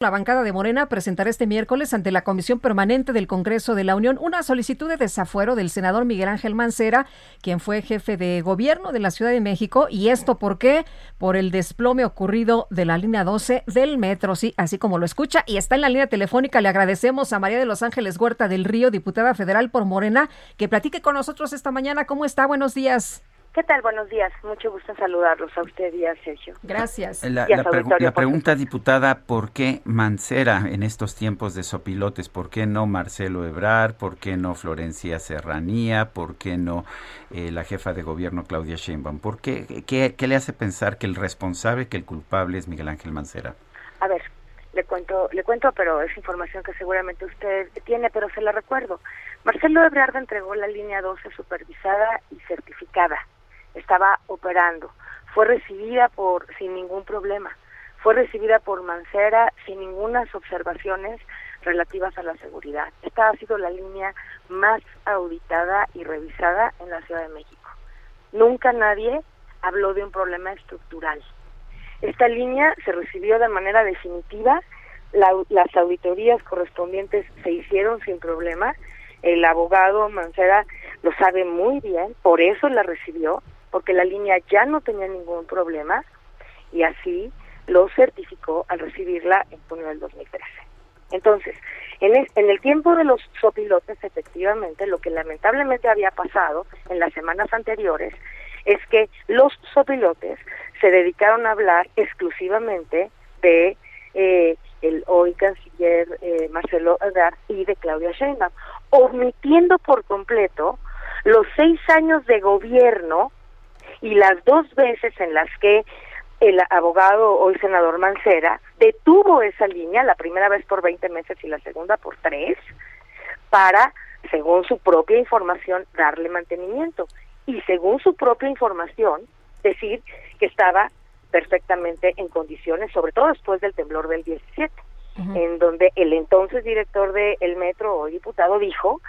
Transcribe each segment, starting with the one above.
La bancada de Morena presentará este miércoles ante la Comisión Permanente del Congreso de la Unión una solicitud de desafuero del senador Miguel Ángel Mancera, quien fue jefe de gobierno de la Ciudad de México. ¿Y esto por qué? Por el desplome ocurrido de la línea 12 del metro, sí, así como lo escucha. Y está en la línea telefónica. Le agradecemos a María de los Ángeles Huerta del Río, diputada federal por Morena, que platique con nosotros esta mañana. ¿Cómo está? Buenos días. ¿Qué tal? Buenos días. Mucho gusto en saludarlos a usted y a Sergio. Gracias. La, pregu- pregunta, diputada, ¿por qué Mancera en estos tiempos de sopilotes? ¿Por qué no Marcelo Ebrar? ¿Por qué no Florencia Serranía? ¿Por qué no eh, la jefa de gobierno Claudia Sheinbaum? ¿Por qué, qué, qué le hace pensar que el responsable, que el culpable es Miguel Ángel Mancera? A ver, le cuento, le cuento, pero es información que seguramente usted tiene, pero se la recuerdo. Marcelo Ebrard entregó la línea 12 supervisada y certificada. Estaba operando. Fue recibida por sin ningún problema. Fue recibida por Mancera sin ninguna observaciones relativas a la seguridad. Esta ha sido la línea más auditada y revisada en la Ciudad de México. Nunca nadie habló de un problema estructural. Esta línea se recibió de manera definitiva, la- las auditorías correspondientes se hicieron sin problema, el abogado Mancera lo sabe muy bien, por eso la recibió, porque la línea ya no tenía ningún problema y así lo certificó al recibirla en junio del 2013. Entonces, en, es- en el tiempo de los sopilotes, efectivamente, lo que lamentablemente había pasado en las semanas anteriores es que los sopilotes se dedicaron a hablar exclusivamente de eh, el hoy canciller eh, Marcelo Ebrard y de Claudia Sheinbaum, omitiendo por completo los seis años de gobierno y las dos veces en las que el abogado, hoy senador Mancera, detuvo esa línea, la primera vez por 20 meses y la segunda por tres, para, según su propia información, darle mantenimiento. Y según su propia información, decir que estaba perfectamente en condiciones, sobre todo después del temblor del 17, en donde el entonces director del metro, hoy diputado, dijo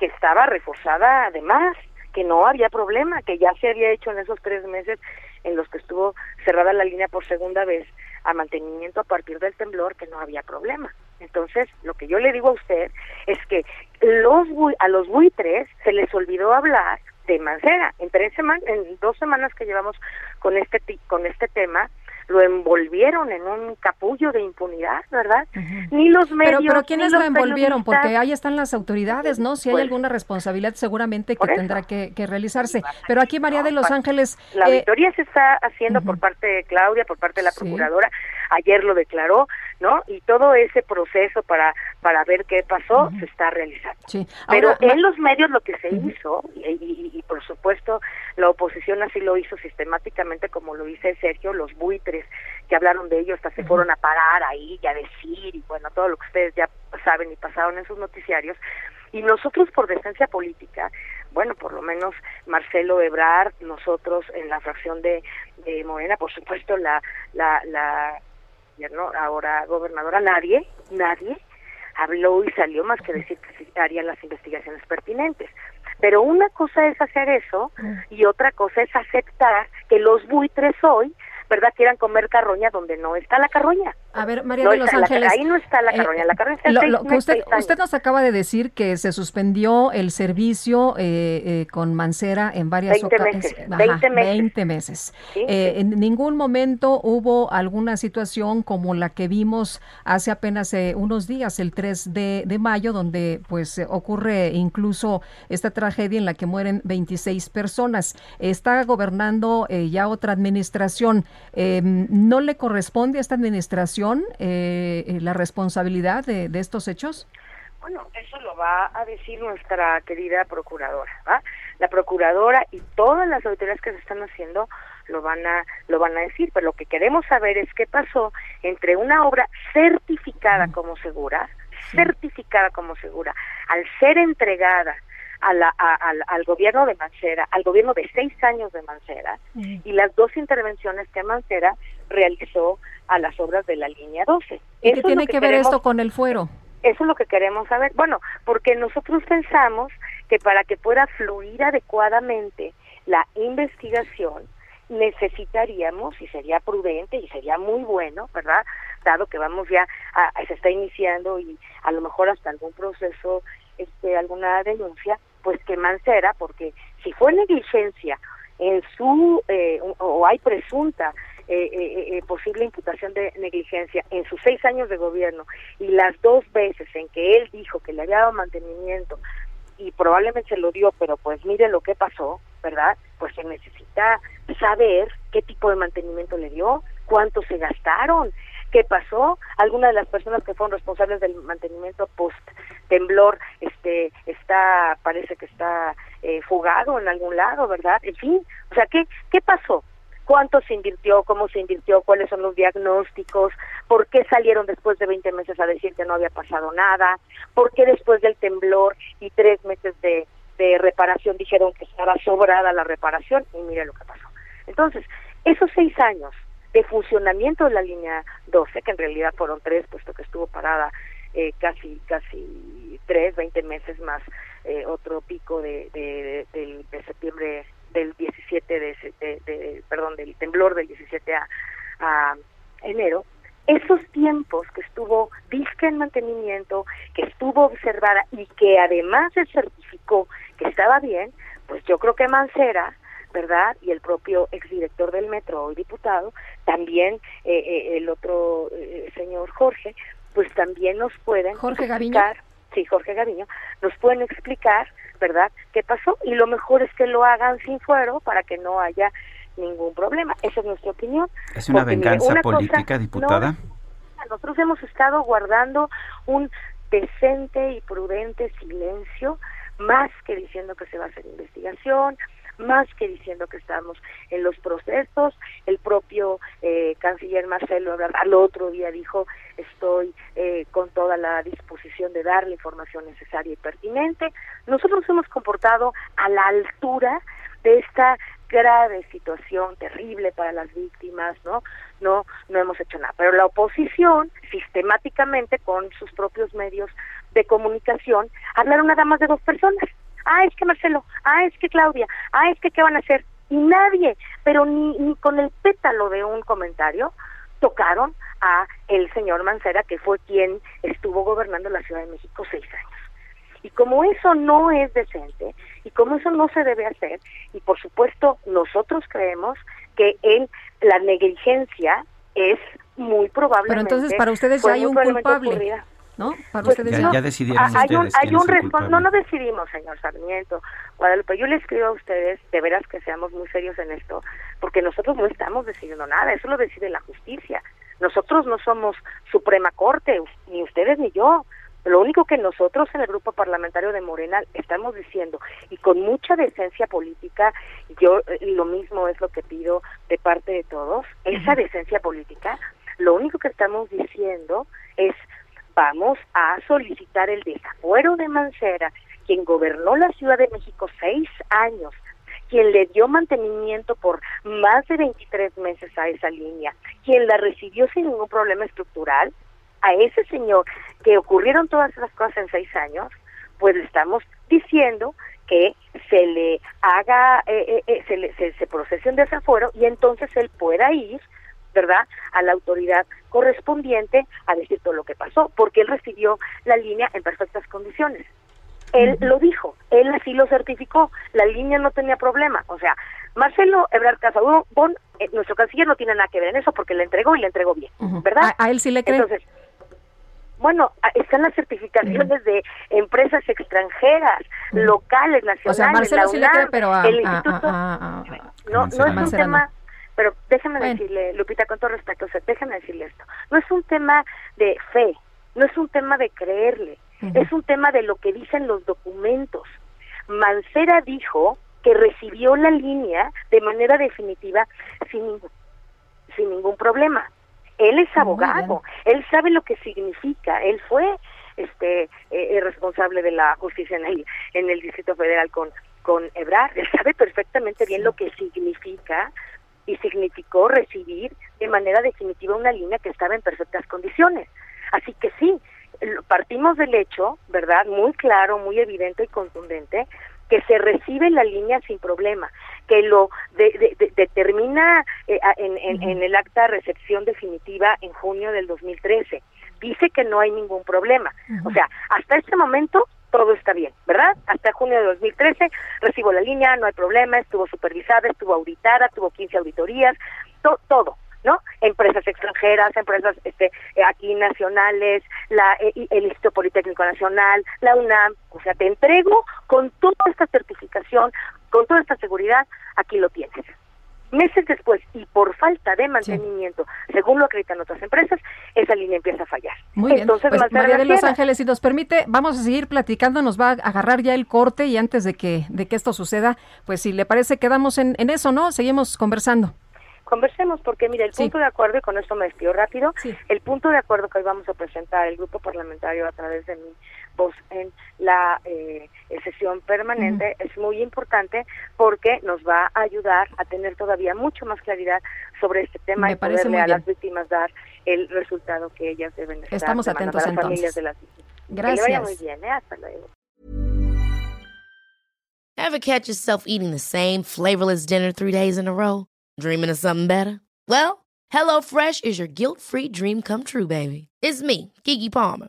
que estaba reforzada además, que no había problema, que ya se había hecho en esos tres meses en los que estuvo cerrada la línea por segunda vez a mantenimiento a partir del temblor, que no había problema. Entonces, lo que yo le digo a usted es que los a los buitres se les olvidó hablar de Mancera. En tres semanas, en dos semanas que llevamos con este con este tema, lo envolvieron en un capullo de impunidad, ¿verdad? Ni los medios. Pero, pero ¿quiénes lo envolvieron? Porque ahí están las autoridades, ¿no? Si hay Pues, alguna responsabilidad, seguramente que tendrá que, que realizarse. Pero aquí María de los Ángeles... La eh, auditoría se está haciendo por parte de Claudia, por parte de la Sí. procuradora. Ayer lo declaró, ¿no? Y todo ese proceso para para ver qué pasó se está realizando. sí. Pero Ahora, en los medios lo que se hizo, y, y- y por supuesto la oposición así lo hizo sistemáticamente, como lo dice Sergio, los buitres que hablaron de ello hasta se fueron a parar ahí y a decir, y bueno, todo lo que ustedes ya saben y pasaron en sus noticiarios. Y nosotros por decencia política, bueno, por lo menos Marcelo Ebrard, nosotros en la fracción de, de Morena, por supuesto la, la, la, ya no, ahora gobernadora, nadie, nadie habló y salió más que decir que harían las investigaciones pertinentes. Pero una cosa es hacer eso y otra cosa es aceptar que los buitres hoy, ¿verdad?, quieran comer carroña donde no está la carroña. A ver, María No de los Ángeles. ahí no está la eh, carroña, la carroña está lo- seis lo usted, nos acaba de decir que se suspendió el servicio eh, eh, con Mancera en varias 20 ocasiones. meses, 20 meses. 20 meses. Sí, Eh. En ningún momento hubo alguna situación como la que vimos hace apenas unos días, el 3 de, de mayo, donde pues ocurre incluso esta tragedia en la que mueren 26 personas. Está gobernando eh, ya otra administración. Eh, ¿No le corresponde a esta administración eh, eh, la responsabilidad de, de estos hechos? Bueno, eso lo va a decir nuestra querida procuradora. ¿va? La procuradora y todas las autoridades que se están haciendo lo van a lo van a decir, pero lo que queremos saber es qué pasó entre una obra certificada como segura, certificada como segura, al ser entregada a la, al gobierno de Mancera, al gobierno de seis años de Mancera, y las dos intervenciones que Mancera realizó a las obras de la línea 12. ¿Y qué tiene que, ver esto con el fuero? Eso es lo que queremos saber. Bueno, porque nosotros pensamos que para que pueda fluir adecuadamente la investigación, necesitaríamos, y sería prudente y sería muy bueno, ¿verdad? Dado que vamos ya, a, se está iniciando y a lo mejor hasta algún proceso, este, alguna denuncia, pues que Mancera, porque si fue negligencia en su, eh, o hay presunta eh, eh, posible imputación de negligencia en sus seis años de gobierno y las dos veces en que él dijo que le había dado mantenimiento y probablemente se lo dio, pero pues mire lo que pasó, ¿verdad? Pues se necesita saber qué tipo de mantenimiento le dio, cuánto se gastaron, qué pasó. Alguna de las personas que fueron responsables del mantenimiento post temblor, este, está, parece que está eh, fugado en algún lado, ¿verdad? En fin, o sea, ¿qué, qué pasó? cuánto se invirtió, cómo se invirtió, cuáles son los diagnósticos, por qué salieron después de 20 meses a decir que no había pasado nada, por qué después del temblor y tres meses de, de reparación dijeron que estaba sobrada la reparación y mire lo que pasó. Entonces, esos seis años de funcionamiento de la línea 12, que en realidad fueron tres, puesto que estuvo parada eh, casi casi tres, veinte meses más eh, otro pico de, de, de septiembre del 17 de, perdón del temblor del 17 a, a enero esos tiempos que estuvo disque en mantenimiento, que estuvo observada y que además se certificó que estaba bien, pues yo creo que Mancera, ¿verdad? Y el propio exdirector del metro y diputado, también eh, eh, el otro eh, señor Jorge, pues también nos pueden Jorge explicar, sí, Jorge Gaviño, nos pueden explicar ¿verdad? ¿Qué pasó? Y lo mejor es que lo hagan sin fuero para que no haya ningún problema. Esa es nuestra opinión. ¿Es una venganza política, diputada? nosotros hemos estado guardando un decente y prudente silencio, más que diciendo que se va a hacer investigación, más que diciendo que estamos en los procesos. El propio eh, canciller Marcelo al otro día dijo, estoy eh, con toda la disposición de dar la información necesaria y pertinente. Nosotros nos hemos comportado a la altura de esta grave situación terrible para las víctimas, ¿no? No no hemos hecho nada, pero la oposición sistemáticamente con sus propios medios de comunicación hablaron nada más de dos personas ah, es que Marcelo, ah, es que Claudia, ah, es que qué van a hacer. Y nadie, pero ni, ni con el pétalo de un comentario, tocaron a el señor Mancera, que fue quien estuvo gobernando la Ciudad de México seis años. Y como eso no es decente, y como eso no se debe hacer, y por supuesto nosotros creemos que en la negligencia es muy probable. Pero entonces para ustedes ya hay un culpable. ¿No? Para pues ustedes ya, decidieron hay un, hay un no, no decidimos, señor Sarmiento. Guadalupe, yo le escribo a ustedes, de veras que seamos muy serios en esto, porque nosotros no estamos decidiendo nada, eso lo decide la justicia. Nosotros no somos Suprema Corte, ni ustedes ni yo. Lo único que nosotros en el grupo parlamentario de Morena estamos diciendo, y con mucha decencia política, yo eh, lo mismo es lo que pido de parte de todos, esa decencia política, lo único que estamos diciendo es vamos a solicitar el desafuero de Mancera, quien gobernó la Ciudad de México seis años, quien le dio mantenimiento por más de 23 meses a esa línea, quien la recibió sin ningún problema estructural, a ese señor que ocurrieron todas esas cosas en seis años, pues le estamos diciendo que se le haga, eh, eh, eh se, le, se, se procese un desafuero y entonces él pueda ir ¿verdad?, a la autoridad correspondiente a decir todo lo que pasó, porque él recibió la línea en perfectas condiciones. Él lo dijo, él así lo certificó, la línea no tenía problema. O sea, Marcelo Ebrard Casaduro, bon, eh, nuestro canciller no tiene nada que ver en eso porque le entregó y le entregó bien, ¿verdad? ¿A, él sí le cree? Entonces, bueno, están las certificaciones de empresas extranjeras, locales, nacionales. O sea, Marcelo sí le cree, pero a, no, no es un tema pero déjame decirle, Lupita, con todo respeto, o déjame decirle esto. No es un tema de fe, no es un tema de creerle, es un tema de lo que dicen los documentos. Mancera dijo que recibió la línea de manera definitiva sin, sin ningún problema. Él es abogado, él sabe lo que significa, él fue este eh, responsable de la justicia en el, en el Distrito Federal con con Ebrard, él sabe perfectamente bien lo que significa y significó recibir de manera definitiva una línea que estaba en perfectas condiciones. Así que sí, partimos del hecho, ¿verdad? Muy claro, muy evidente y contundente, que se recibe la línea sin problema, que lo determina eh, en, en, el acta de recepción definitiva en junio del 2013. Dice que no hay ningún problema. O sea, hasta este momento todo está bien, ¿verdad? Hasta junio de 2013 recibo la línea, no hay problema, estuvo supervisada, estuvo auditada, tuvo 15 auditorías, todo, ¿no? Empresas extranjeras, empresas este, eh, aquí nacionales, la, eh, el Instituto Politécnico Nacional, la UNAM, o sea, te entrego con toda esta certificación, con toda esta seguridad, aquí lo tienes. Meses después, y por falta de mantenimiento, según lo acreditan otras empresas, esa línea empieza a fallar. Muy bien. Entonces, pues, María de Los Ángeles, si nos permite, vamos a seguir platicando, nos va a agarrar ya el corte y antes de que, de que esto suceda, pues si le parece, quedamos en, en eso, ¿no? Seguimos conversando conversemos porque mire el punto de acuerdo y con esto me despido rápido el punto de acuerdo que hoy vamos a presentar el grupo parlamentario a través de mi voz en la eh, sesión permanente es muy importante porque nos va a ayudar a tener todavía mucho más claridad sobre este tema y poderle a las víctimas dar el resultado que ellas deben estar Estamos atentos a las familias de las víctimas. Gracias. Que le vaya muy bien, ¿eh? Hasta luego. Ever catch yourself eating the same flavorless dinner three days in a row? Dreaming of something better? Well, HelloFresh is your guilt-free dream come true, baby. It's me, Kiki Palmer.